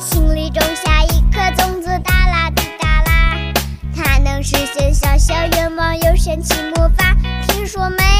心里种下一颗种子哒啦滴哒啦。它能实现小小愿望有神奇魔法听说每